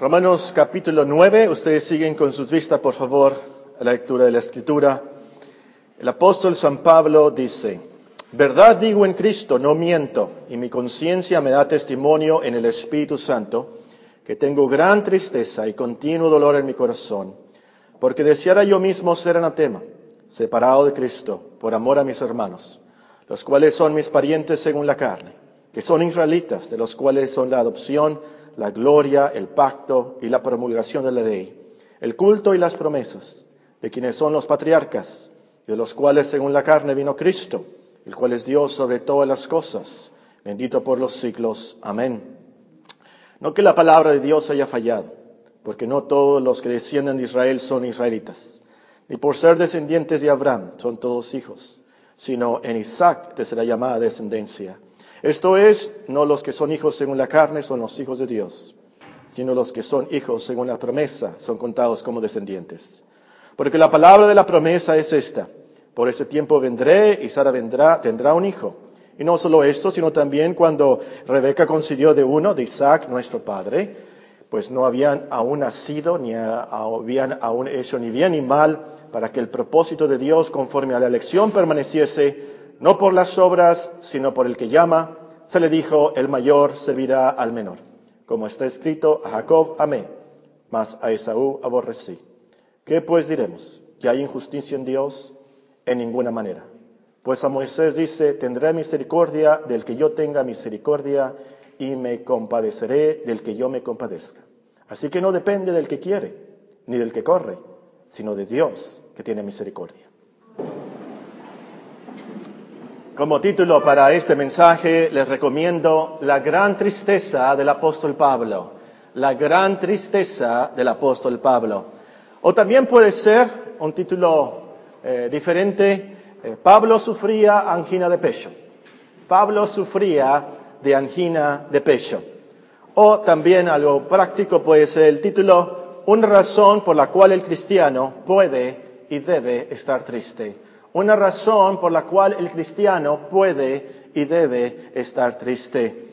Romanos capítulo 9, ustedes siguen con sus vistas, por favor, a la lectura de la escritura. El apóstol San Pablo dice, verdad digo en Cristo, no miento, y mi conciencia me da testimonio en el Espíritu Santo, que tengo gran tristeza y continuo dolor en mi corazón, porque deseara yo mismo ser anatema, separado de Cristo, por amor a mis hermanos, los cuales son mis parientes según la carne, que son israelitas, de los cuales son la adopción, la gloria, el pacto y la promulgación de la ley, el culto y las promesas, de quienes son los patriarcas, de los cuales según la carne vino Cristo, el cual es Dios sobre todas las cosas, bendito por los siglos. Amén. No que la palabra de Dios haya fallado, porque no todos los que descienden de Israel son israelitas, ni por ser descendientes de Abraham son todos hijos, sino en Isaac te será llamada descendencia. Esto es, no los que son hijos según la carne son los hijos de Dios, sino los que son hijos según la promesa son contados como descendientes. Porque la palabra de la promesa es esta. Por ese tiempo vendré y Sara vendrá, tendrá un hijo. Y no solo esto, sino también cuando Rebeca concibió de uno, de Isaac, nuestro padre, pues no habían aún nacido, ni habían aún hecho ni bien ni mal, para que el propósito de Dios conforme a la elección permaneciese no por las obras, sino por el que llama, se le dijo, el mayor servirá al menor. Como está escrito, a Jacob amé, mas a Esaú aborrecí. ¿Qué pues diremos? ¿Que hay injusticia en Dios? En ninguna manera. Pues a Moisés dice, tendré misericordia del que yo tenga misericordia y me compadeceré del que yo me compadezca. Así que no depende del que quiere, ni del que corre, sino de Dios que tiene misericordia. Como título para este mensaje les recomiendo La gran tristeza del apóstol Pablo. La gran tristeza del apóstol Pablo. O también puede ser un título eh, diferente. Eh, Pablo sufría angina de pecho. Pablo sufría de angina de pecho. O también algo práctico puede ser el título Una razón por la cual el cristiano puede y debe estar triste una razón por la cual el cristiano puede y debe estar triste.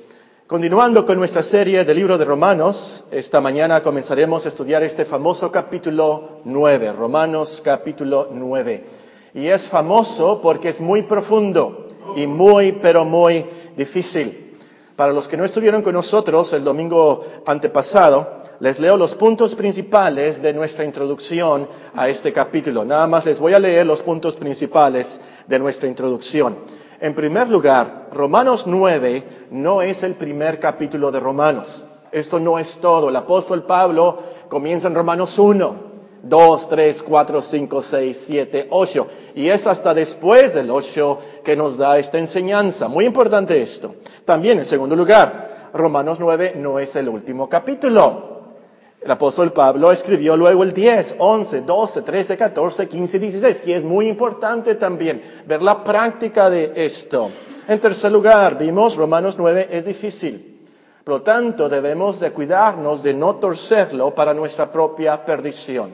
Continuando con nuestra serie del libro de Romanos, esta mañana comenzaremos a estudiar este famoso capítulo 9, Romanos capítulo 9. Y es famoso porque es muy profundo y muy, pero muy difícil. Para los que no estuvieron con nosotros el domingo antepasado, les leo los puntos principales de nuestra introducción a este capítulo. Nada más les voy a leer los puntos principales de nuestra introducción. En primer lugar, Romanos 9 no es el primer capítulo de Romanos. Esto no es todo. El apóstol Pablo comienza en Romanos 1, 2, 3, 4, 5, 6, 7, 8. Y es hasta después del 8 que nos da esta enseñanza. Muy importante esto. También, en segundo lugar, Romanos 9 no es el último capítulo. El apóstol Pablo escribió luego el 10, 11, 12, 13, 14, 15 16, que es muy importante también ver la práctica de esto. En tercer lugar, vimos Romanos 9 es difícil. Por lo tanto, debemos de cuidarnos de no torcerlo para nuestra propia perdición.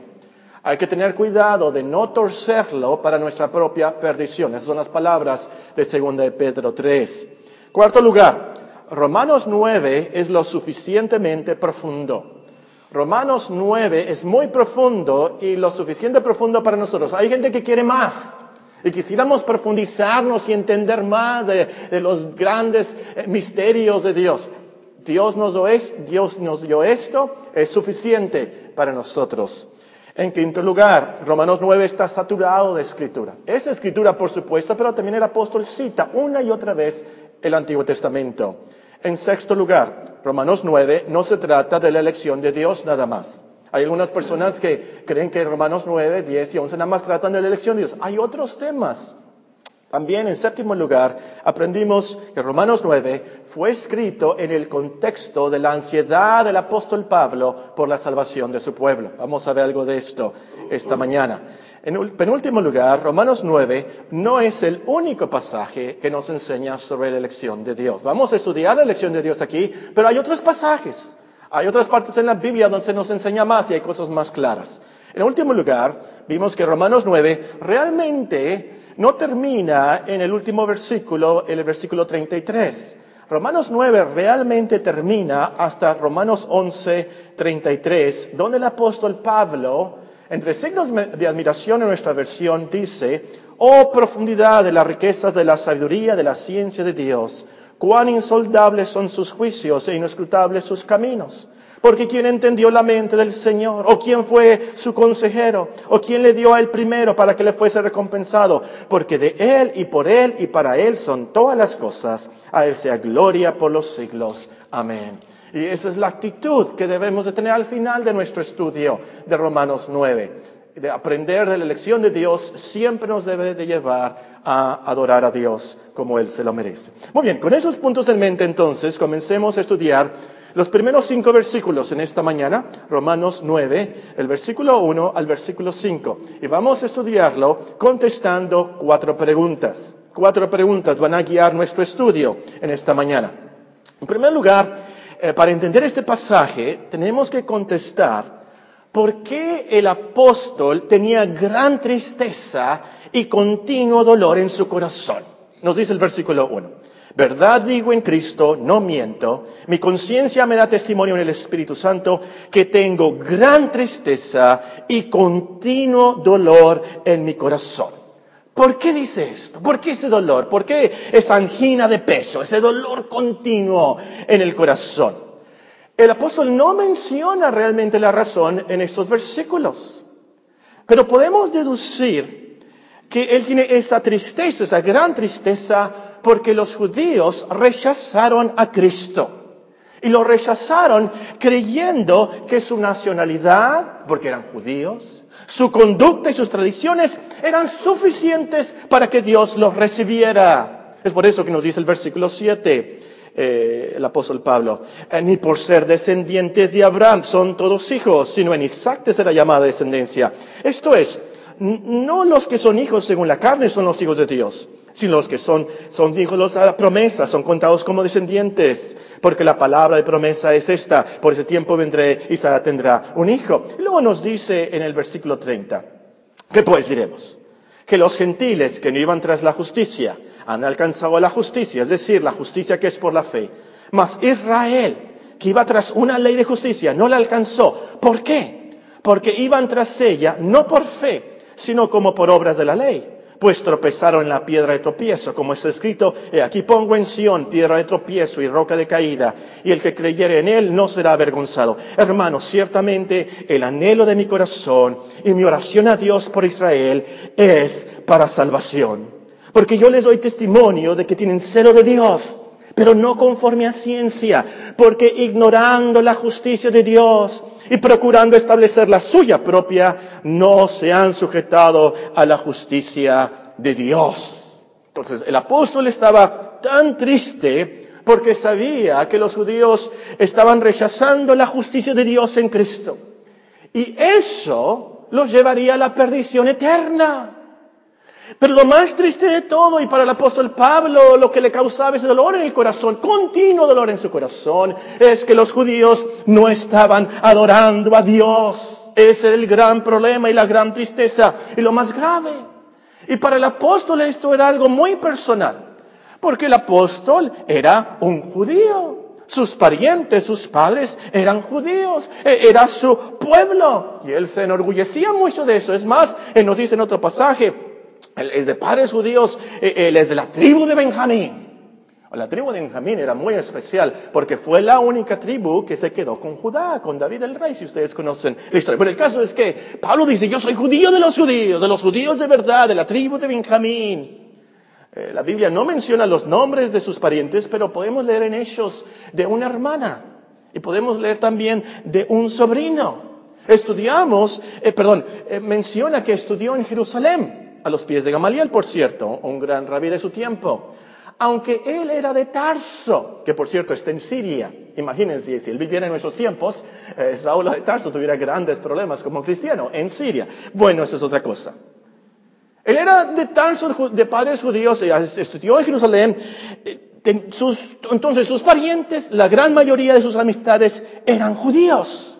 Hay que tener cuidado de no torcerlo para nuestra propia perdición. Esas son las palabras de 2 de Pedro 3. Cuarto lugar, Romanos 9 es lo suficientemente profundo. Romanos 9 es muy profundo y lo suficiente profundo para nosotros. Hay gente que quiere más. Y quisiéramos profundizarnos y entender más de, los grandes eh, misterios de Dios. Dios nos, Dios nos dio esto, es suficiente para nosotros. En quinto lugar, Romanos 9 está saturado de escritura. Es escritura, por supuesto, pero también el apóstol cita una y otra vez el Antiguo Testamento. En sexto lugar, Romanos 9 no se trata de la elección de Dios nada más. Hay algunas personas que creen que Romanos 9, 10 y 11 nada más tratan de la elección de Dios. Hay otros temas. También, en séptimo lugar, aprendimos que Romanos 9 fue escrito en el contexto de la ansiedad del apóstol Pablo por la salvación de su pueblo. Vamos a ver algo de esto esta mañana. En penúltimo lugar, Romanos 9 no es el único pasaje que nos enseña sobre la elección de Dios. Vamos a estudiar la elección de Dios aquí, pero hay otros pasajes. Hay otras partes en la Biblia donde se nos enseña más y hay cosas más claras. En último lugar, vimos que Romanos 9 realmente no termina en el último versículo, en el versículo 33. Romanos 9 realmente termina hasta Romanos 11, 33, donde el apóstol Pablo, entre signos de admiración en nuestra versión, dice, oh profundidad de las riquezas de la sabiduría, de la ciencia de Dios, cuán insondables son sus juicios e inescrutables sus caminos. Porque ¿quién entendió la mente del Señor? ¿O quién fue su consejero? ¿O quién le dio a él primero para que le fuese recompensado? Porque de él y por él y para él son todas las cosas. A él sea gloria por los siglos. Amén. Y esa es la actitud que debemos de tener al final de nuestro estudio de Romanos 9. De aprender de la elección de Dios siempre nos debe de llevar a adorar a Dios como Él se lo merece. Muy bien, con esos puntos en mente entonces comencemos a estudiar los primeros cinco versículos en esta mañana, Romanos 9, el versículo 1 al versículo 5. Y vamos a estudiarlo contestando cuatro preguntas. Cuatro preguntas van a guiar nuestro estudio en esta mañana. En primer lugar, eh, para entender este pasaje, tenemos que contestar por qué el apóstol tenía gran tristeza y continuo dolor en su corazón. Nos dice el versículo 1. Verdad digo en Cristo, no miento. Mi conciencia me da testimonio en el Espíritu Santo que tengo gran tristeza y continuo dolor en mi corazón. ¿Por qué dice esto? ¿Por qué ese dolor? ¿Por qué esa angina de peso, ese dolor continuo en el corazón? El apóstol no menciona realmente la razón en estos versículos, pero podemos deducir que él tiene esa tristeza, esa gran tristeza porque los judíos rechazaron a Cristo. Y lo rechazaron creyendo que su nacionalidad, porque eran judíos, su conducta y sus tradiciones eran suficientes para que Dios los recibiera. Es por eso que nos dice el versículo 7, eh, el apóstol Pablo, eh, ni por ser descendientes de Abraham son todos hijos, sino en Isaac te será llamada descendencia. Esto es, no los que son hijos según la carne son los hijos de Dios, sino los que son, son hijos a la promesa, son contados como descendientes, porque la palabra de promesa es esta, por ese tiempo vendré y tendrá un hijo. Luego nos dice en el versículo 30, ¿qué pues diremos? Que los gentiles que no iban tras la justicia han alcanzado la justicia, es decir, la justicia que es por la fe. Mas Israel, que iba tras una ley de justicia, no la alcanzó. ¿Por qué? Porque iban tras ella no por fe, sino como por obras de la ley pues tropezaron en la piedra de tropiezo, como está escrito, aquí pongo en Sión piedra de tropiezo y roca de caída, y el que creyere en él no será avergonzado. Hermanos, ciertamente el anhelo de mi corazón y mi oración a Dios por Israel es para salvación. Porque yo les doy testimonio de que tienen celo de Dios, pero no conforme a ciencia, porque ignorando la justicia de Dios y procurando establecer la suya propia, no se han sujetado a la justicia de Dios. Entonces, el apóstol estaba tan triste porque sabía que los judíos estaban rechazando la justicia de Dios en Cristo. Y eso los llevaría a la perdición eterna. Pero lo más triste de todo, y para el apóstol Pablo, lo que le causaba ese dolor en el corazón, continuo dolor en su corazón, es que los judíos no estaban adorando a Dios. Ese era el gran problema y la gran tristeza y lo más grave. Y para el apóstol esto era algo muy personal, porque el apóstol era un judío. Sus parientes, sus padres eran judíos, e, era su pueblo. Y él se enorgullecía mucho de eso. Es más, él nos dice en otro pasaje, es de padres judíos, eh, él es de la tribu de Benjamín. La tribu de Benjamín era muy especial porque fue la única tribu que se quedó con Judá, con David el rey, si ustedes conocen la historia. Pero el caso es que Pablo dice, yo soy judío de los judíos, de los judíos de verdad, de la tribu de Benjamín. Eh, la Biblia no menciona los nombres de sus parientes, pero podemos leer en ellos de una hermana y podemos leer también de un sobrino. Estudiamos, eh, perdón, menciona que estudió en Jerusalén a los pies de Gamaliel, por cierto, un gran rabí de su tiempo. Aunque él era de Tarso, que por cierto está en Siria. Imagínense, si él viviera en nuestros tiempos, eh, Saúl de Tarso tuviera grandes problemas como cristiano en Siria. Bueno, esa es otra cosa. Él era de Tarso, de padres judíos, estudió en Jerusalén. Eh, entonces sus parientes, la gran mayoría de sus amistades eran judíos.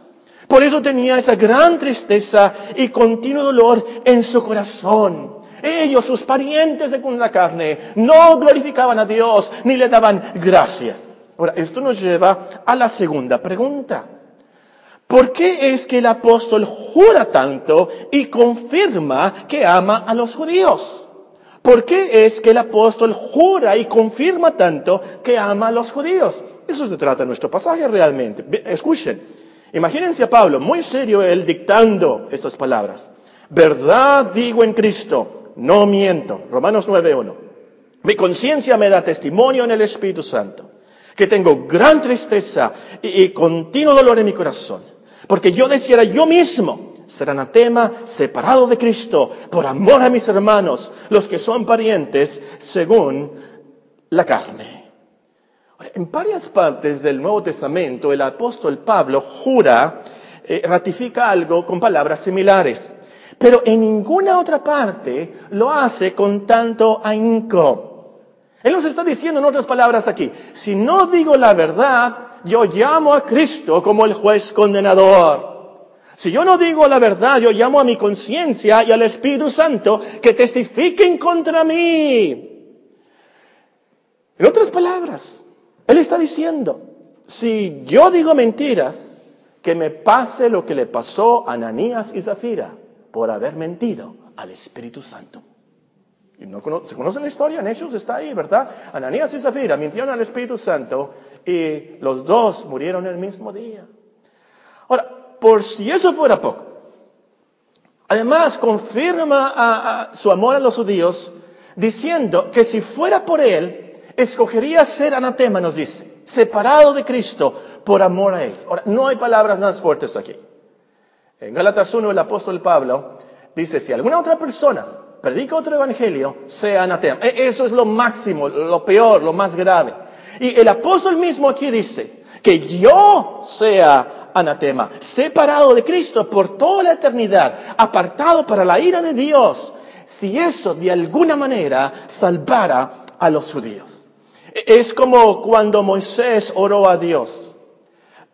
Por eso tenía esa gran tristeza y continuo dolor en su corazón. Ellos, sus parientes según la carne, no glorificaban a Dios ni le daban gracias. Ahora, esto nos lleva a la segunda pregunta. ¿Por qué es que el apóstol jura tanto y confirma que ama a los judíos? ¿Por qué es que el apóstol jura y confirma tanto que ama a los judíos? Eso se trata de nuestro pasaje realmente. Escuchen, imagínense a Pablo, muy serio él dictando estas palabras. Verdad digo en Cristo, no miento. Romanos 9.1. Mi conciencia me da testimonio en el Espíritu Santo, que tengo gran tristeza y, y continuo dolor en mi corazón, porque yo deseara yo mismo ser anatema, separado de Cristo, por amor a mis hermanos, los que son parientes según la carne. En varias partes del Nuevo Testamento, el apóstol Pablo jura, eh, ratifica algo con palabras similares. Pero en ninguna otra parte lo hace con tanto ahínco. Él nos está diciendo en otras palabras aquí, si no digo la verdad, yo llamo a Cristo como el juez condenador. Si yo no digo la verdad, yo llamo a mi conciencia y al Espíritu Santo que testifiquen contra mí. En otras palabras, Él está diciendo, si yo digo mentiras, que me pase lo que le pasó a Ananías y Zafira por haber mentido al Espíritu Santo. Y no se conoce la historia, en Hechos está ahí, ¿verdad? Ananías y Zafira mintieron al Espíritu Santo y los dos murieron el mismo día. Ahora, por si eso fuera poco, además confirma su amor a los judíos diciendo que si fuera por él, escogería ser anatema, nos dice, separado de Cristo por amor a él. Ahora, no hay palabras más fuertes aquí. En Gálatas 1 el apóstol Pablo dice, si alguna otra persona predica otro evangelio, sea anatema. E, eso es lo máximo, lo peor, lo más grave. Y el apóstol mismo aquí dice, que yo sea anatema, separado de Cristo por toda la eternidad, apartado para la ira de Dios, si eso de alguna manera salvara a los judíos. Es como cuando Moisés oró a Dios.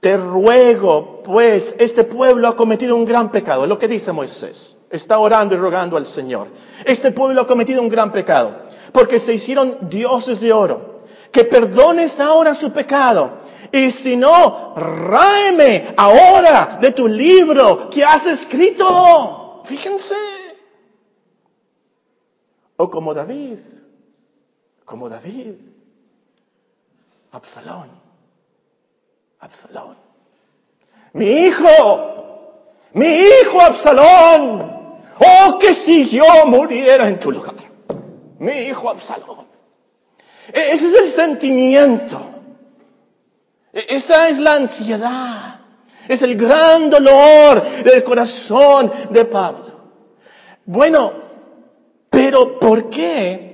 Te ruego, pues, este pueblo ha cometido un gran pecado, es lo que dice Moisés. Está orando y rogando al Señor. Este pueblo ha cometido un gran pecado, porque se hicieron dioses de oro. Que perdones ahora su pecado. Y si no, ráeme ahora de tu libro que has escrito. Fíjense. O como David, como David, Absalón. Absalón. Mi hijo, mi hijo Absalón. Oh, que si yo muriera en tu lugar. Mi hijo Absalón. E-, ese es el sentimiento. E-, esa es la ansiedad. Es el gran dolor del corazón de Pablo. Bueno, pero ¿por qué?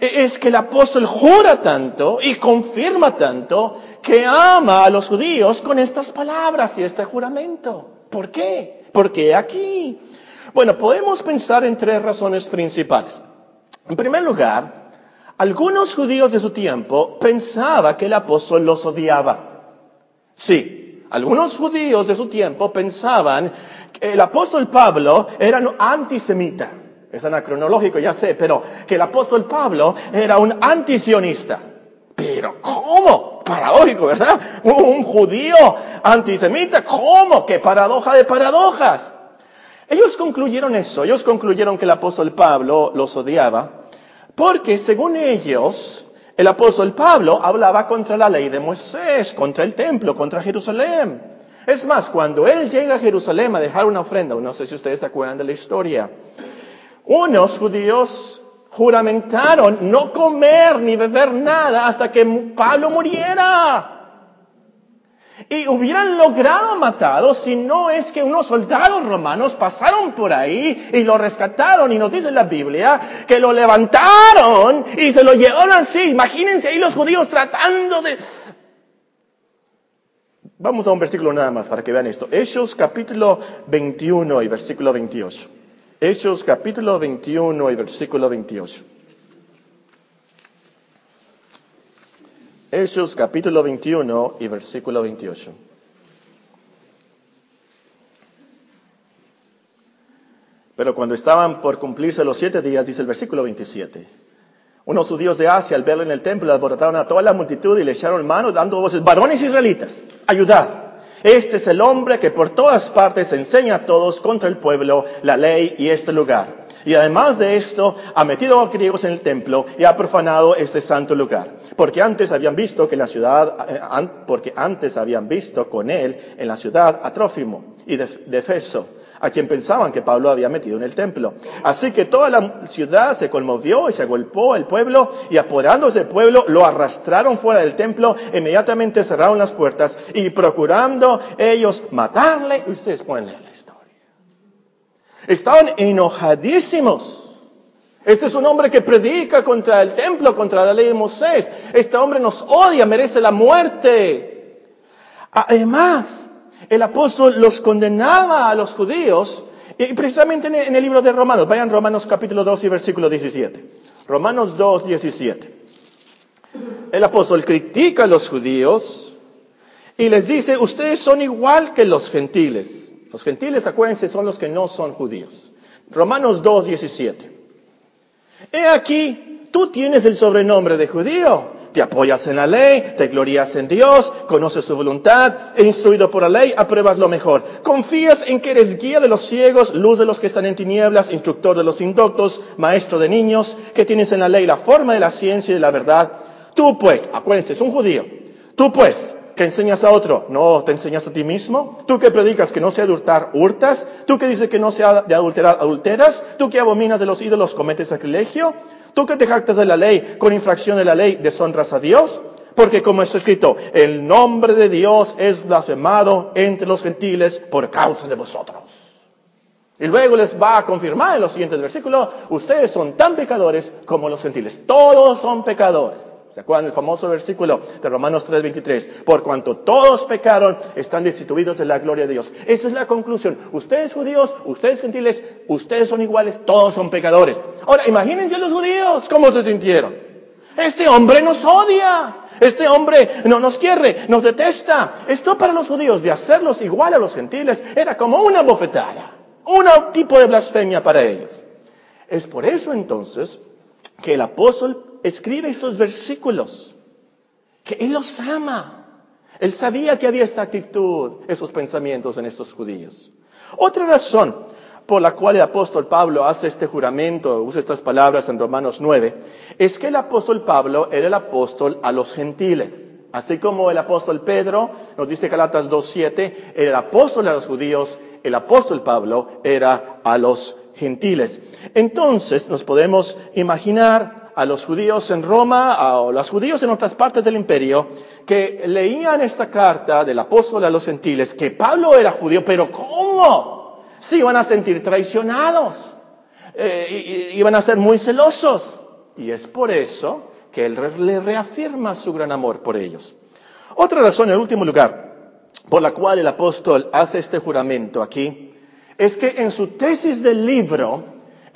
Es que el apóstol jura tanto y confirma tanto que ama a los judíos con estas palabras y este juramento. ¿Por qué? Porque aquí. Bueno, podemos pensar en tres razones principales. En primer lugar, algunos judíos de su tiempo pensaban que el apóstol los odiaba. Sí, algunos judíos de su tiempo pensaban que el apóstol Pablo era antisemita. Es anacronológico, ya sé, pero que el apóstol Pablo era un antisionista. Pero ¿cómo? Paradójico, ¿verdad? Un judío antisemita, ¿cómo? ¿Qué paradoja de paradojas? Ellos concluyeron eso, ellos concluyeron que el apóstol Pablo los odiaba, porque según ellos, el apóstol Pablo hablaba contra la ley de Moisés, contra el templo, contra Jerusalén. Es más, cuando él llega a Jerusalén a dejar una ofrenda, no sé si ustedes se acuerdan de la historia, unos judíos juramentaron no comer ni beber nada hasta que Pablo muriera. Y hubieran logrado matarlo si no es que unos soldados romanos pasaron por ahí y lo rescataron. Y nos dice la Biblia que lo levantaron y se lo llevaron así. Imagínense ahí los judíos tratando de... Vamos a un versículo nada más para que vean esto. Hechos capítulo 21 y versículo 28. Hechos capítulo 21 y versículo 28. Hechos capítulo 21 y versículo 28. Pero cuando estaban por cumplirse los siete días, dice el versículo 27, unos judíos de Asia al verlo en el templo alborotaron a toda la multitud y le echaron mano dando voces, varones israelitas, ayudad. Este es el hombre que por todas partes enseña a todos contra el pueblo la ley y este lugar. Y además de esto, ha metido a griegos en el templo y ha profanado este santo lugar. Porque antes habían visto que la ciudad, eh, porque antes habían visto con él en la ciudad a Trófimo y de, de Efeso a quien pensaban que Pablo había metido en el templo. Así que toda la ciudad se conmovió y se agolpó el pueblo y apoderándose del pueblo lo arrastraron fuera del templo, inmediatamente cerraron las puertas y procurando ellos matarle, ustedes pueden leer la historia. Estaban enojadísimos. Este es un hombre que predica contra el templo, contra la ley de Moisés. Este hombre nos odia, merece la muerte. Además, el apóstol los condenaba a los judíos, y precisamente en el libro de Romanos, vayan Romanos capítulo 2 y versículo 17. Romanos 2, 17. El apóstol critica a los judíos y les dice, ustedes son igual que los gentiles. Los gentiles, acuérdense, son los que no son judíos. Romanos 2, 17. He aquí, tú tienes el sobrenombre de judío te apoyas en la ley, te glorías en Dios, conoces su voluntad, e instruido por la ley, apruebas lo mejor. Confías en que eres guía de los ciegos, luz de los que están en tinieblas, instructor de los indoctos, maestro de niños, que tienes en la ley la forma de la ciencia y de la verdad. Tú pues, acuérdense, es un judío. Tú pues, que enseñas a otro, ¿no te enseñas a ti mismo? Tú que predicas que no se adultar, hurtas. Tú que dices que no se de adulterar, adulteras. Tú que abominas de los ídolos, cometes sacrilegio. Tú que te jactas de la ley, con infracción de la ley, deshonras a Dios. Porque como está escrito, el nombre de Dios es blasfemado entre los gentiles por causa de vosotros. Y luego les va a confirmar en los siguientes versículos, ustedes son tan pecadores como los gentiles. Todos son pecadores. ¿Se acuerdan del famoso versículo de Romanos 3:23? Por cuanto todos pecaron, están destituidos de la gloria de Dios. Esa es la conclusión. Ustedes judíos, ustedes gentiles, ustedes son iguales, todos son pecadores. Ahora, imagínense los judíos, ¿cómo se sintieron? Este hombre nos odia. Este hombre no nos quiere, nos detesta. Esto para los judíos de hacerlos igual a los gentiles era como una bofetada, un tipo de blasfemia para ellos. Es por eso entonces que el apóstol escribe estos versículos, que Él los ama. Él sabía que había esta actitud, esos pensamientos en estos judíos. Otra razón por la cual el apóstol Pablo hace este juramento, usa estas palabras en Romanos 9, es que el apóstol Pablo era el apóstol a los gentiles. Así como el apóstol Pedro, nos dice Galatas 2.7, era el apóstol a los judíos, el apóstol Pablo era a los gentiles. Entonces nos podemos imaginar a los judíos en Roma a los judíos en otras partes del imperio que leían esta carta del apóstol a los gentiles que Pablo era judío, pero ¿cómo? Se iban a sentir traicionados, eh, iban a ser muy celosos. Y es por eso que él le reafirma su gran amor por ellos. Otra razón, en último lugar, por la cual el apóstol hace este juramento aquí, es que en su tesis del libro,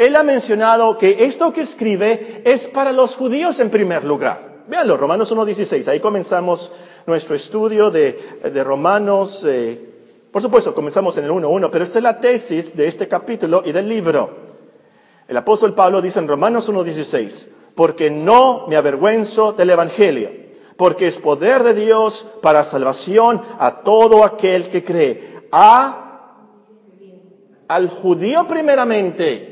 él ha mencionado que esto que escribe es para los judíos en primer lugar. Véanlo, Romanos 1.16, ahí comenzamos nuestro estudio de, Romanos, eh, por supuesto, comenzamos en el 1.1, pero esta es la tesis de este capítulo y del libro. El apóstol Pablo dice en Romanos 1.16, porque no me avergüenzo del Evangelio, porque es poder de Dios para salvación a todo aquel que cree, a, al judío primeramente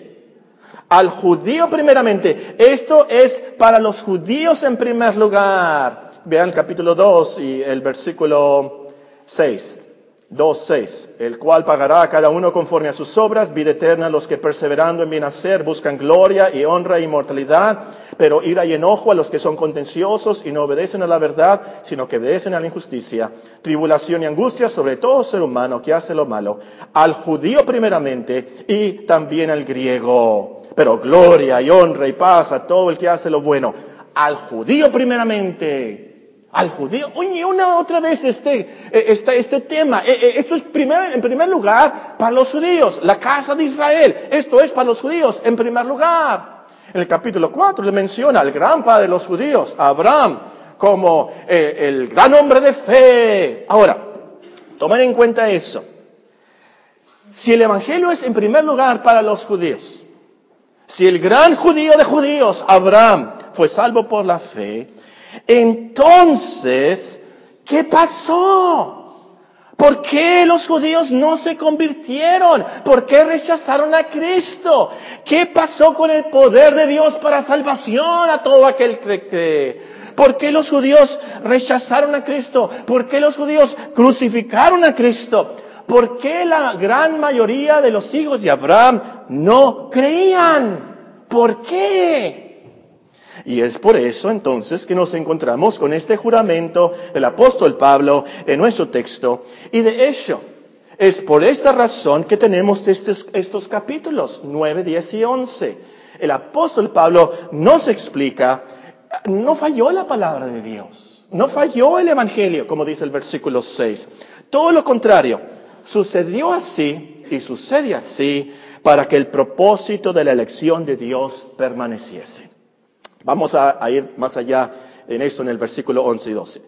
al judío primeramente. Esto es para los judíos en primer lugar. Vean el capítulo 2 y el versículo 6. 2.6, el cual pagará a cada uno conforme a sus obras, vida eterna a los que perseverando en bien hacer buscan gloria y honra e inmortalidad, pero ira y enojo a los que son contenciosos y no obedecen a la verdad, sino que obedecen a la injusticia, tribulación y angustia sobre todo ser humano que hace lo malo, al judío primeramente y también al griego, pero gloria y honra y paz a todo el que hace lo bueno, al judío primeramente al judío. Oye, una otra vez este, este, este tema. Eh, eh, esto es primer, en primer lugar para los judíos, la casa de Israel. Esto es para los judíos en primer lugar. En el capítulo 4 le menciona al gran padre de los judíos, Abraham, como el gran hombre de fe. Ahora, tomen en cuenta eso. Si el Evangelio es en primer lugar para los judíos, si el gran judío de judíos, Abraham, fue salvo por la fe, entonces, ¿qué pasó? ¿Por qué los judíos no se convirtieron? ¿Por qué rechazaron a Cristo? ¿Qué pasó con el poder de Dios para salvación a todo aquel que cree? ¿Por qué los judíos rechazaron a Cristo? ¿Por qué los judíos crucificaron a Cristo? ¿Por qué la gran mayoría de los hijos de Abraham no creían? ¿Por qué? Y es por eso entonces que nos encontramos con este juramento del apóstol Pablo en nuestro texto. Y de hecho, es por esta razón que tenemos estos, capítulos 9, 10 y 11. El apóstol Pablo nos explica, no falló la palabra de Dios, no falló el Evangelio, como dice el versículo 6. Todo lo contrario, sucedió así y sucede así para que el propósito de la elección de Dios permaneciese. Vamos a, ir más allá en esto en el versículo 11 y 12.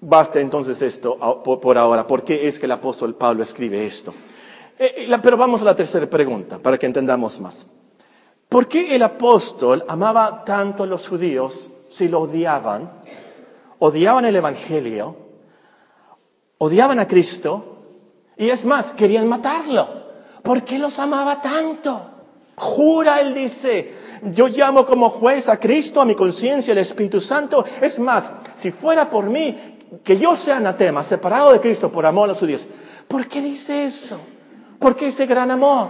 Basta entonces esto por ahora. ¿Por qué es que el apóstol Pablo escribe esto? Eh, eh, pero vamos a la tercera pregunta para que entendamos más. ¿Por qué el apóstol amaba tanto a los judíos si lo odiaban? Odiaban el Evangelio, odiaban a Cristo y es más, querían matarlo. ¿Por qué los amaba tanto? Jura, él dice, yo llamo como juez a Cristo, a mi conciencia, el Espíritu Santo. Es más, si fuera por mí, que yo sea anatema, separado de Cristo por amor a los judíos. ¿Por qué dice eso? ¿Por qué ese gran amor?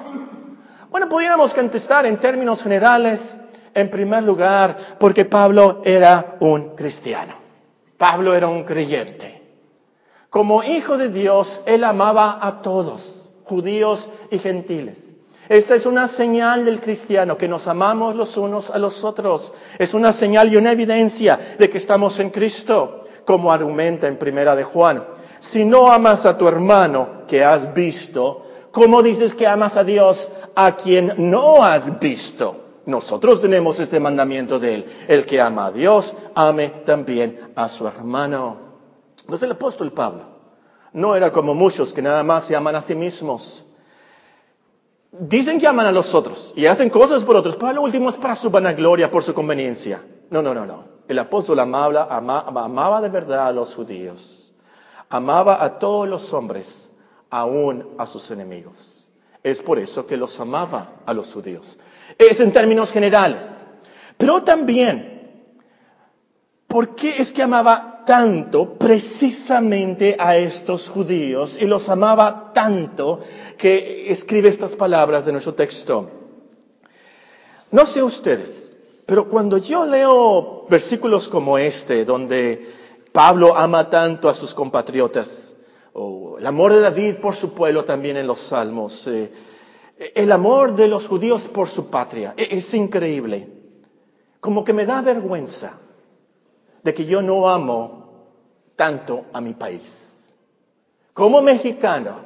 Bueno, pudiéramos contestar en términos generales, en primer lugar, porque Pablo era un cristiano. Pablo era un creyente. Como hijo de Dios, él amaba a todos, judíos y gentiles. Esta es una señal del cristiano, que nos amamos los unos a los otros. Es una señal y una evidencia de que estamos en Cristo, como argumenta en Primera de Juan. Si no amas a tu hermano que has visto, ¿cómo dices que amas a Dios a quien no has visto? Nosotros tenemos este mandamiento de él. El que ama a Dios, ame también a su hermano. Entonces el apóstol Pablo no era como muchos que nada más se aman a sí mismos Dicen que aman a los otros y hacen cosas por otros, pero lo último es para su vanagloria, por su conveniencia. No, no, no, no. El apóstol amaba, amaba de verdad a los judíos. Amaba a todos los hombres, aún a sus enemigos. Es por eso que los amaba a los judíos. Es en términos generales. Pero también, ¿por qué es que amaba tanto precisamente a estos judíos y los amaba tanto que escribe estas palabras de nuestro texto. No sé ustedes, pero cuando yo leo versículos como este, donde Pablo ama tanto a sus compatriotas, o el amor de David por su pueblo también en los salmos, eh, el amor de los judíos por su patria, e-, es increíble. Como que me da vergüenza de que yo no amo tanto a mi país. Como mexicano,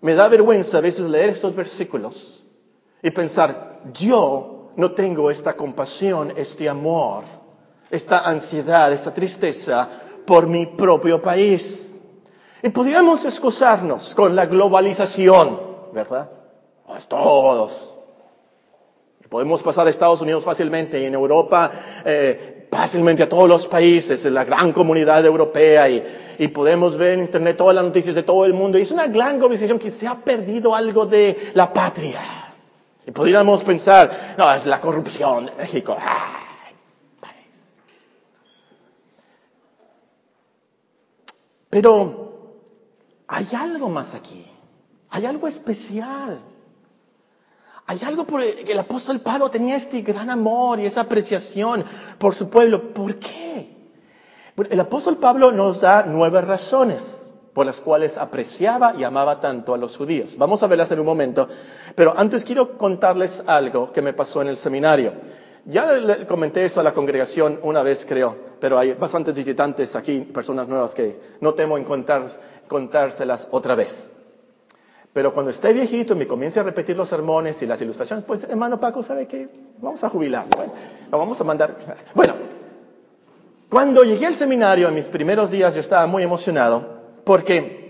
me da vergüenza a veces leer estos versículos y pensar, yo no tengo esta compasión, este amor, esta ansiedad, esta tristeza por mi propio país. Y podríamos excusarnos con la globalización, ¿verdad? Pues todos Podemos pasar a Estados Unidos fácilmente y en Europa eh, fácilmente a todos los países, en la gran comunidad europea y, podemos ver en Internet todas las noticias de todo el mundo. Es una gran globalización que se ha perdido algo de la patria. Y podríamos pensar, no, es la corrupción de México. Pero hay algo más aquí. Hay algo especial. Hay algo por el que el apóstol Pablo tenía este gran amor y esa apreciación por su pueblo. ¿Por qué? El apóstol Pablo nos da nueve razones por las cuales apreciaba y amaba tanto a los judíos. Vamos a verlas en un momento, pero antes quiero contarles algo que me pasó en el seminario. Ya le comenté esto a la congregación una vez, creo, pero hay bastantes visitantes aquí, personas nuevas que no temo en contárselas otra vez. Pero cuando esté viejito y me comience a repetir los sermones y las ilustraciones, pues hermano Paco, ¿sabe qué? Vamos a jubilar. Bueno, lo vamos a mandar. Bueno, cuando llegué al seminario en mis primeros días yo estaba muy emocionado porque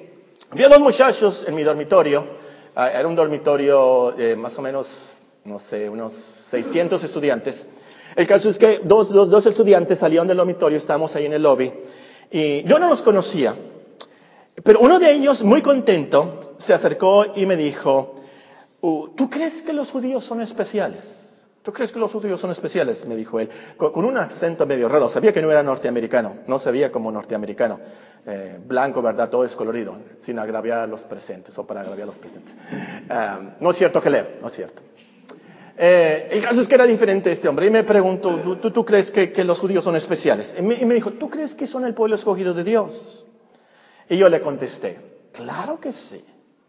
Había dos muchachos en mi dormitorio, ah, era un dormitorio de más o menos, no sé, unos 600 estudiantes. El caso es que dos, dos, dos estudiantes salieron del dormitorio, estábamos ahí en el lobby, y yo no los conocía, pero uno de ellos, muy contento, se acercó y me dijo, ¿tú crees que los judíos son especiales? ¿Tú crees que los judíos son especiales? Me dijo él, con, un acento medio raro. Sabía que no era norteamericano, no sabía como norteamericano. Eh, blanco, ¿verdad? Todo es colorido, sin agraviar a los presentes o para agraviar a los presentes. Ah, no es cierto que leo, no es cierto. Eh, el caso es que era diferente este hombre y me preguntó, ¿tú, crees que, los judíos son especiales? Y me dijo, ¿tú crees que son el pueblo escogido de Dios? Y yo le contesté, claro que sí,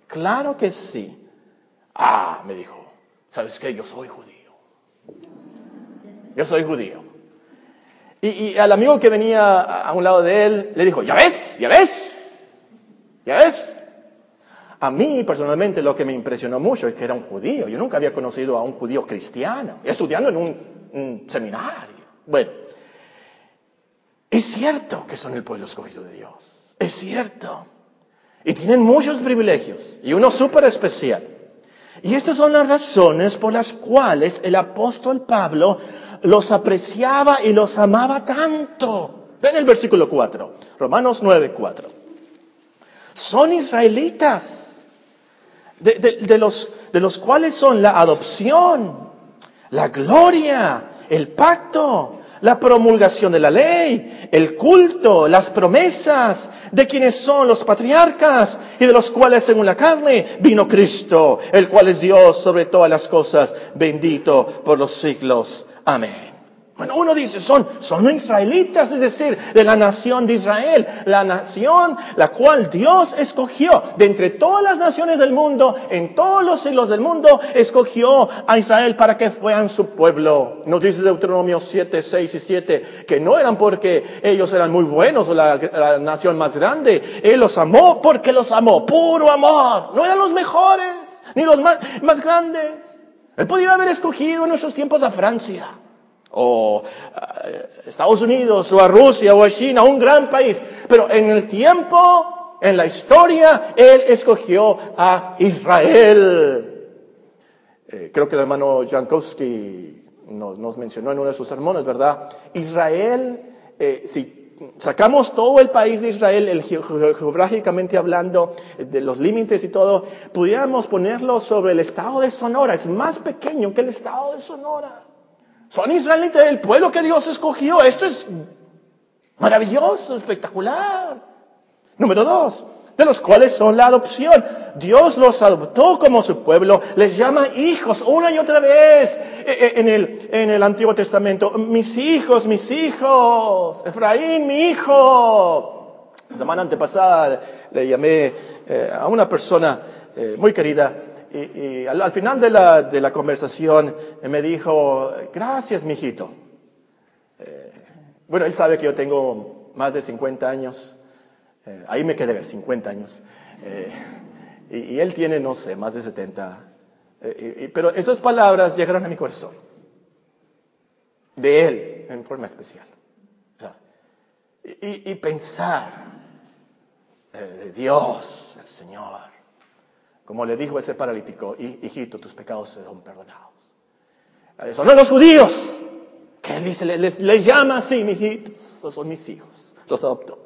claro que sí. Ah, me dijo, ¿sabes qué? Yo soy judío. Yo soy judío. Y, y, al amigo que venía a un lado de él le dijo, ya ves, ya ves, ya ves. A mí personalmente lo que me impresionó mucho es que era un judío. Yo nunca había conocido a un judío cristiano, estudiando en un, un seminario. Bueno, es cierto que son el pueblo escogido de Dios. Es cierto. Y tienen muchos privilegios y uno súper especial. Y estas son las razones por las cuales el apóstol Pablo los apreciaba y los amaba tanto. Ven el versículo 4, Romanos 9, 4. Son israelitas, de, de, los, de los cuales son la adopción, la gloria, el pacto, la promulgación de la ley, el culto, las promesas de quienes son los patriarcas y de los cuales según la carne vino Cristo, el cual es Dios sobre todas las cosas, bendito por los siglos. Amén. Bueno, uno dice, son, son israelitas, es decir, de la nación de Israel, la nación la cual Dios escogió de entre todas las naciones del mundo, en todos los siglos del mundo, escogió a Israel para que fueran su pueblo. Nos dice Deuteronomio 7, 6 y 7, que no eran porque ellos eran muy buenos o la, nación más grande, Él los amó porque los amó, puro amor, no eran los mejores, ni los más, más grandes. Él podría haber escogido en nuestros tiempos a Francia o a Estados Unidos o a Rusia o a China, un gran país. Pero en el tiempo, en la historia, Él escogió a Israel. Eh, creo que el hermano Jankowski nos, mencionó en uno de sus sermones, ¿verdad? Israel, eh, si sacamos todo el país de Israel, el, geográficamente hablando, de los límites y todo, pudiéramos ponerlo sobre el estado de Sonora. Es más pequeño que el estado de Sonora. Son israelitas del pueblo que Dios escogió. Esto es maravilloso, espectacular. Número dos, de los cuales son la adopción. Dios los adoptó como su pueblo, les llama hijos una y otra vez e, e, en el, en el Antiguo Testamento. Mis hijos, mis hijos, Efraín, mi hijo. La semana antepasada le llamé eh, a una persona eh, muy querida y, y al, al, final de la, de la conversación eh, me dijo, gracias, mijito. Eh, bueno, él sabe que yo tengo más de 50 años. Eh, ahí me quedé, 50 años. Eh, y, y, él tiene, no sé, más de 70. Y, pero esas palabras llegaron a mi corazón. De él, en forma especial. Y pensar de Dios, el Señor como le dijo ese paralítico, hijito, tus pecados son perdonados. Son los judíos, que dice, les, les llama así, esos son mis hijos, los adoptó.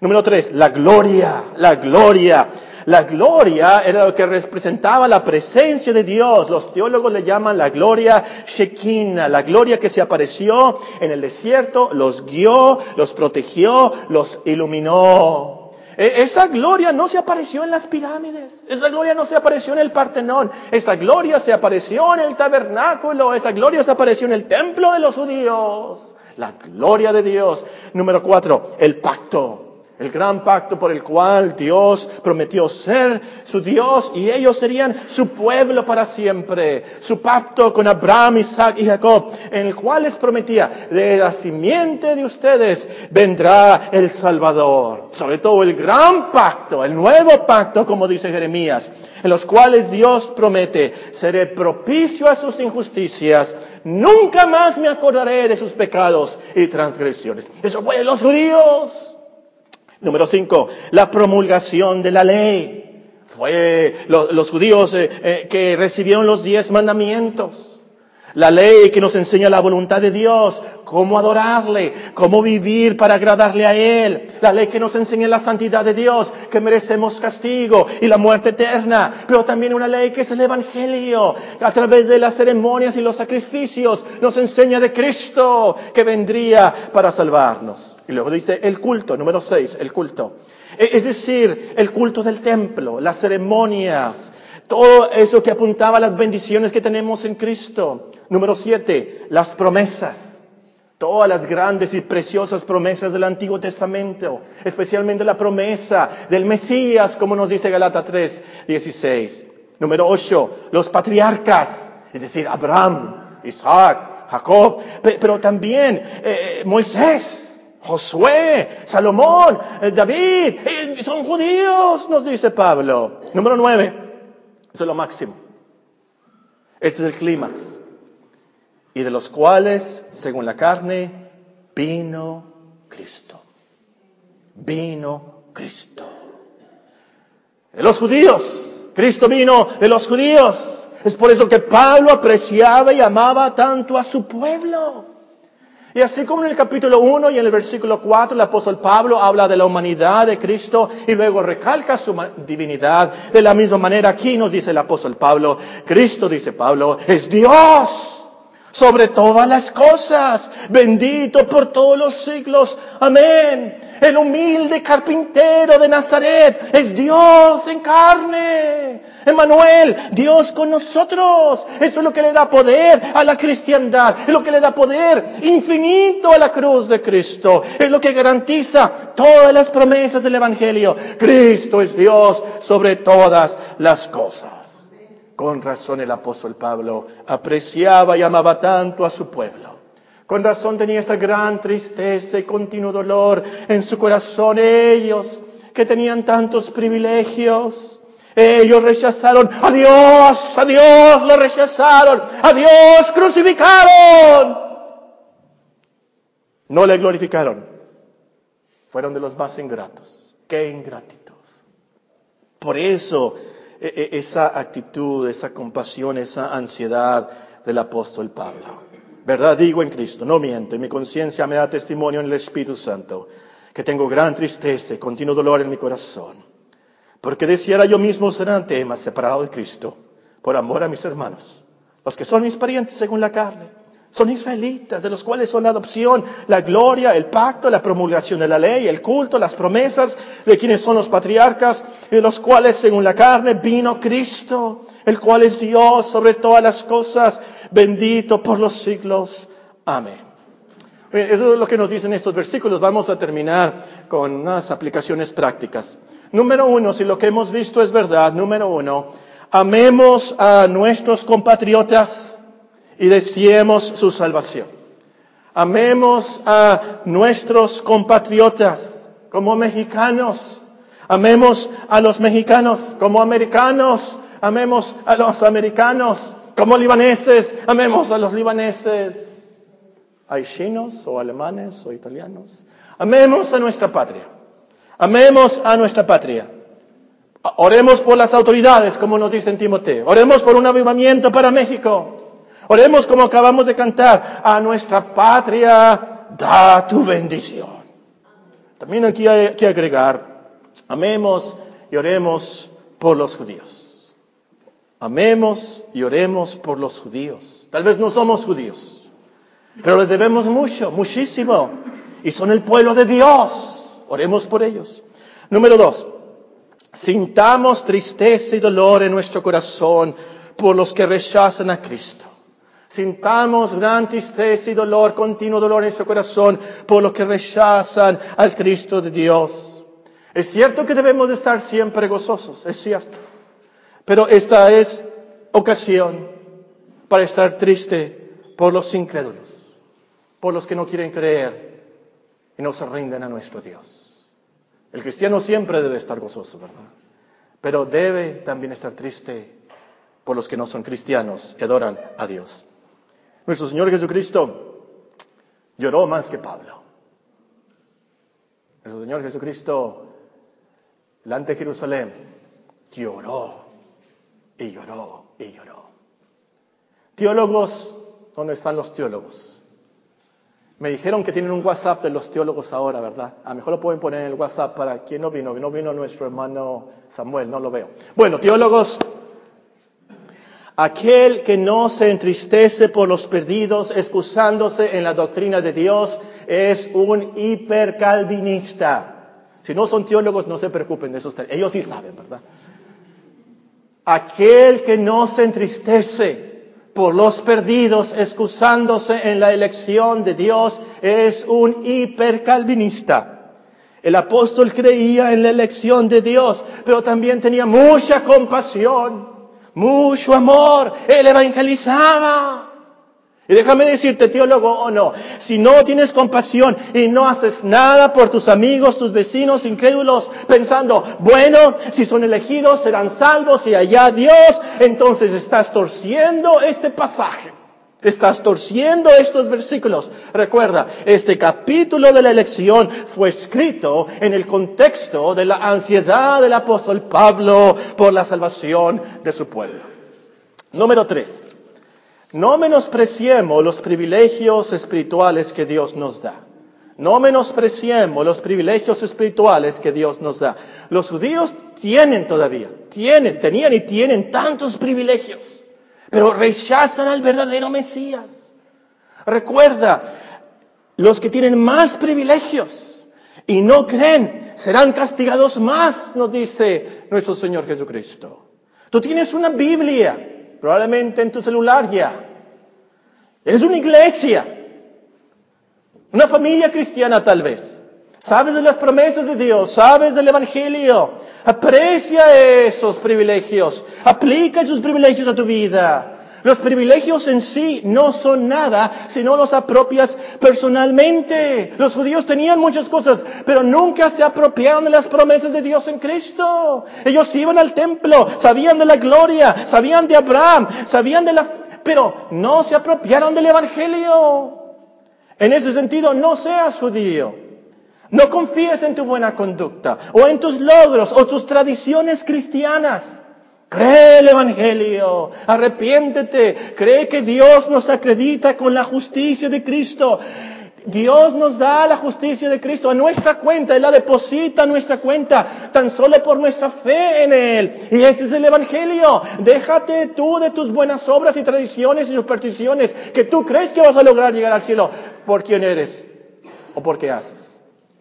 Número tres, la gloria, la gloria. La gloria era lo que representaba la presencia de Dios. Los teólogos le llaman la gloria Shekinah, la gloria que se apareció en el desierto, los guió, los protegió, los iluminó. E, esa gloria no se apareció en las pirámides, esa gloria no se apareció en el Partenón, esa gloria se apareció en el tabernáculo, esa gloria se apareció en el templo de los judíos. La gloria de Dios. Número cuatro, el pacto. El gran pacto por el cual Dios prometió ser su Dios y ellos serían su pueblo para siempre. Su pacto con Abraham, Isaac y Jacob, en el cual les prometía, de la simiente de ustedes vendrá el Salvador. Sobre todo el gran pacto, el nuevo pacto, como dice Jeremías, en los cuales Dios promete, seré propicio a sus injusticias, nunca más me acordaré de sus pecados y transgresiones. Eso fue de los judíos. Número cinco, la promulgación de la ley. Fue los, judíos eh, eh, que recibieron los diez mandamientos. La ley que nos enseña la voluntad de Dios, cómo adorarle, cómo vivir para agradarle a Él. La ley que nos enseña la santidad de Dios, que merecemos castigo y la muerte eterna. Pero también una ley que es el Evangelio, a través de las ceremonias y los sacrificios nos enseña de Cristo, que vendría para salvarnos. Y luego dice el culto, número seis, el culto. E, es decir, el culto del templo, las ceremonias, todo eso que apuntaba a las bendiciones que tenemos en Cristo. Número siete, las promesas. Todas las grandes y preciosas promesas del Antiguo Testamento, especialmente la promesa del Mesías, como nos dice Galata 3, 16. Número ocho, los patriarcas, es decir, Abraham, Isaac, Jacob, pero también eh, Moisés, Josué, Salomón, eh, David, eh, son judíos, nos dice Pablo. Número nueve, eso es lo máximo. Ese es el clímax. Y de los cuales, según la carne, vino Cristo. Vino Cristo. De los judíos. Cristo vino de los judíos. Es por eso que Pablo apreciaba y amaba tanto a su pueblo. Y así como en el capítulo 1 y en el versículo 4 el apóstol Pablo habla de la humanidad de Cristo y luego recalca su divinidad, de la misma manera aquí nos dice el apóstol Pablo, Cristo, dice Pablo, es Dios sobre todas las cosas, bendito por todos los siglos. Amén. El humilde carpintero de Nazaret es Dios en carne. Emanuel, Dios con nosotros. Esto es lo que le da poder a la cristiandad. Es lo que le da poder infinito a la cruz de Cristo. Es lo que garantiza todas las promesas del Evangelio. Cristo es Dios sobre todas las cosas. Con razón el apóstol Pablo apreciaba y amaba tanto a su pueblo. Con razón tenía esa gran tristeza y continuo dolor en su corazón. Ellos que tenían tantos privilegios. Ellos rechazaron a Dios, a Dios lo rechazaron, a Dios crucificaron. No le glorificaron. Fueron de los más ingratos. Qué ingratitos. Por eso esa actitud, esa compasión, esa ansiedad del apóstol Pablo. ¿Verdad? Digo en Cristo, no miento, y mi conciencia me da testimonio en el Espíritu Santo, que tengo gran tristeza y continuo dolor en mi corazón. Porque deseara yo mismo ser antema separado de Cristo, por amor a mis hermanos, los que son mis parientes según la carne son israelitas, de los cuales son la adopción, la gloria, el pacto, la promulgación de la ley, el culto, las promesas de quienes son los patriarcas, de los cuales según la carne vino Cristo, el cual es Dios sobre todas las cosas, bendito por los siglos. Amén. Eso es lo que nos dicen estos versículos. Vamos a terminar con unas aplicaciones prácticas. Número uno, si lo que hemos visto es verdad, número uno, amemos a nuestros compatriotas y deseemos su salvación. Amemos a nuestros compatriotas como mexicanos. Amemos a los mexicanos como americanos. Amemos a los americanos como libaneses. Amemos a los libaneses. Hay chinos o alemanes o italianos. Amemos a nuestra patria. Amemos a nuestra patria. Oremos por las autoridades, como nos dice Timoteo. Oremos por un avivamiento para México. Oremos como acabamos de cantar, a nuestra patria da tu bendición. También aquí hay que agregar, amemos y oremos por los judíos. Amemos y oremos por los judíos. Tal vez no somos judíos, pero les debemos mucho, muchísimo. Y son el pueblo de Dios. Oremos por ellos. Número dos, sintamos tristeza y dolor en nuestro corazón por los que rechazan a Cristo. Sintamos gran tristeza y dolor, continuo dolor en nuestro corazón por lo que rechazan al Cristo de Dios. Es cierto que debemos de estar siempre gozosos, es cierto. Pero esta es ocasión para estar triste por los incrédulos, por los que no quieren creer y no se rinden a nuestro Dios. El cristiano siempre debe estar gozoso, ¿verdad? Pero debe también estar triste por los que no son cristianos y adoran a Dios. Nuestro Señor Jesucristo lloró más que Pablo. Nuestro Señor Jesucristo, delante de Jerusalén, lloró y lloró y lloró. Teólogos, ¿dónde están los teólogos? Me dijeron que tienen un WhatsApp de los teólogos ahora, ¿verdad? A lo mejor lo pueden poner en el WhatsApp para quien no vino. No vino nuestro hermano Samuel, no lo veo. Bueno, teólogos, aquel que no se entristece por los perdidos, excusándose en la doctrina de Dios, es un hipercalvinista. Si no son teólogos, no se preocupen de esos. Ellos sí saben, ¿verdad? Aquel que no se entristece por los perdidos, excusándose en la elección de Dios, es un hipercalvinista. El apóstol creía en la elección de Dios, pero también tenía mucha compasión, mucho amor. Él evangelizaba. Y déjame decirte, teólogo o no, si no tienes compasión y no haces nada por tus amigos, tus vecinos incrédulos, pensando, bueno, si son elegidos serán salvos y allá Dios, entonces estás torciendo este pasaje. Estás torciendo estos versículos. Recuerda, este capítulo de la elección fue escrito en el contexto de la ansiedad del apóstol Pablo por la salvación de su pueblo. Número tres. No menospreciemos los privilegios espirituales que Dios nos da. No menospreciemos los privilegios espirituales que Dios nos da. Los judíos tienen todavía, tienen, tenían y tienen tantos privilegios, pero rechazan al verdadero Mesías. Recuerda, los que tienen más privilegios y no creen serán castigados más, nos dice nuestro Señor Jesucristo. Tú tienes una Biblia, probablemente en tu celular ya. Eres una iglesia, una familia cristiana tal vez. Sabes de las promesas de Dios, sabes del Evangelio. Aprecia esos privilegios, aplica esos privilegios a tu vida. Los privilegios en sí no son nada si no los apropias personalmente. Los judíos tenían muchas cosas, pero nunca se apropiaron de las promesas de Dios en Cristo. Ellos iban al templo, sabían de la gloria, sabían de Abraham, sabían de la... pero no se apropiaron del Evangelio. En ese sentido, no seas judío. No confíes en tu buena conducta o en tus logros o tus tradiciones cristianas. Cree el Evangelio, arrepiéntete, cree que Dios nos acredita con la justicia de Cristo. Dios nos da la justicia de Cristo a nuestra cuenta, Él la deposita a nuestra cuenta, tan solo por nuestra fe en Él. Y ese es el Evangelio. Déjate tú de tus buenas obras y tradiciones y supersticiones que tú crees que vas a lograr llegar al cielo por quién eres o por qué haces.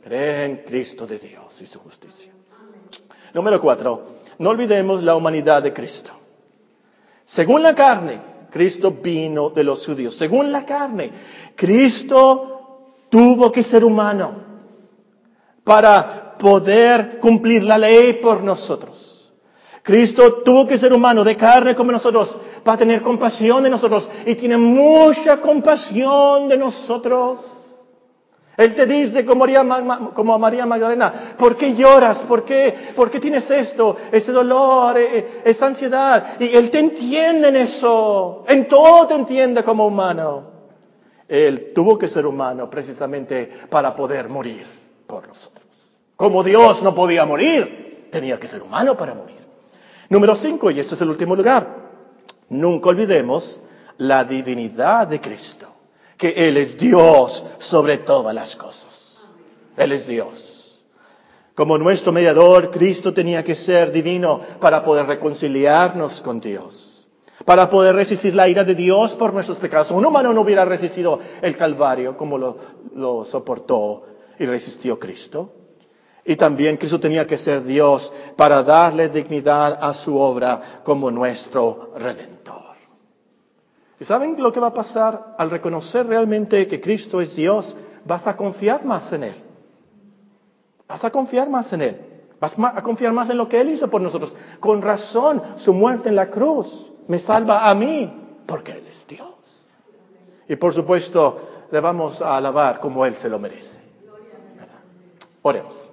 Cree en Cristo de Dios y su justicia. Número cuatro. No olvidemos la humanidad de Cristo. Según la carne, Cristo vino de los judíos. Según la carne, Cristo tuvo que ser humano para poder cumplir la ley por nosotros. Cristo tuvo que ser humano de carne como nosotros para tener compasión de nosotros y tiene mucha compasión de nosotros. Él te dice como, a María Magdalena, ¿por qué lloras? ¿Por qué, ¿Por qué tienes esto? Ese dolor, eh, esa ansiedad. Y Él te entiende en eso. En todo te entiende como humano. Él tuvo que ser humano precisamente para poder morir por nosotros. Como Dios no podía morir, tenía que ser humano para morir. Número cinco, y este es el último lugar. Nunca olvidemos la divinidad de Cristo que Él es Dios sobre todas las cosas. Él es Dios. Como nuestro mediador, Cristo tenía que ser divino para poder reconciliarnos con Dios, para poder resistir la ira de Dios por nuestros pecados. Un humano no hubiera resistido el Calvario como lo, lo soportó y resistió Cristo. Y también Cristo tenía que ser Dios para darle dignidad a su obra como nuestro Redentor. ¿Y saben lo que va a pasar al reconocer realmente que Cristo es Dios? Vas a confiar más en Él. Vas a confiar más en Él. Vas a confiar más en lo que Él hizo por nosotros. Con razón, su muerte en la cruz me salva a mí, porque Él es Dios. Y por supuesto, le vamos a alabar como Él se lo merece. Oremos.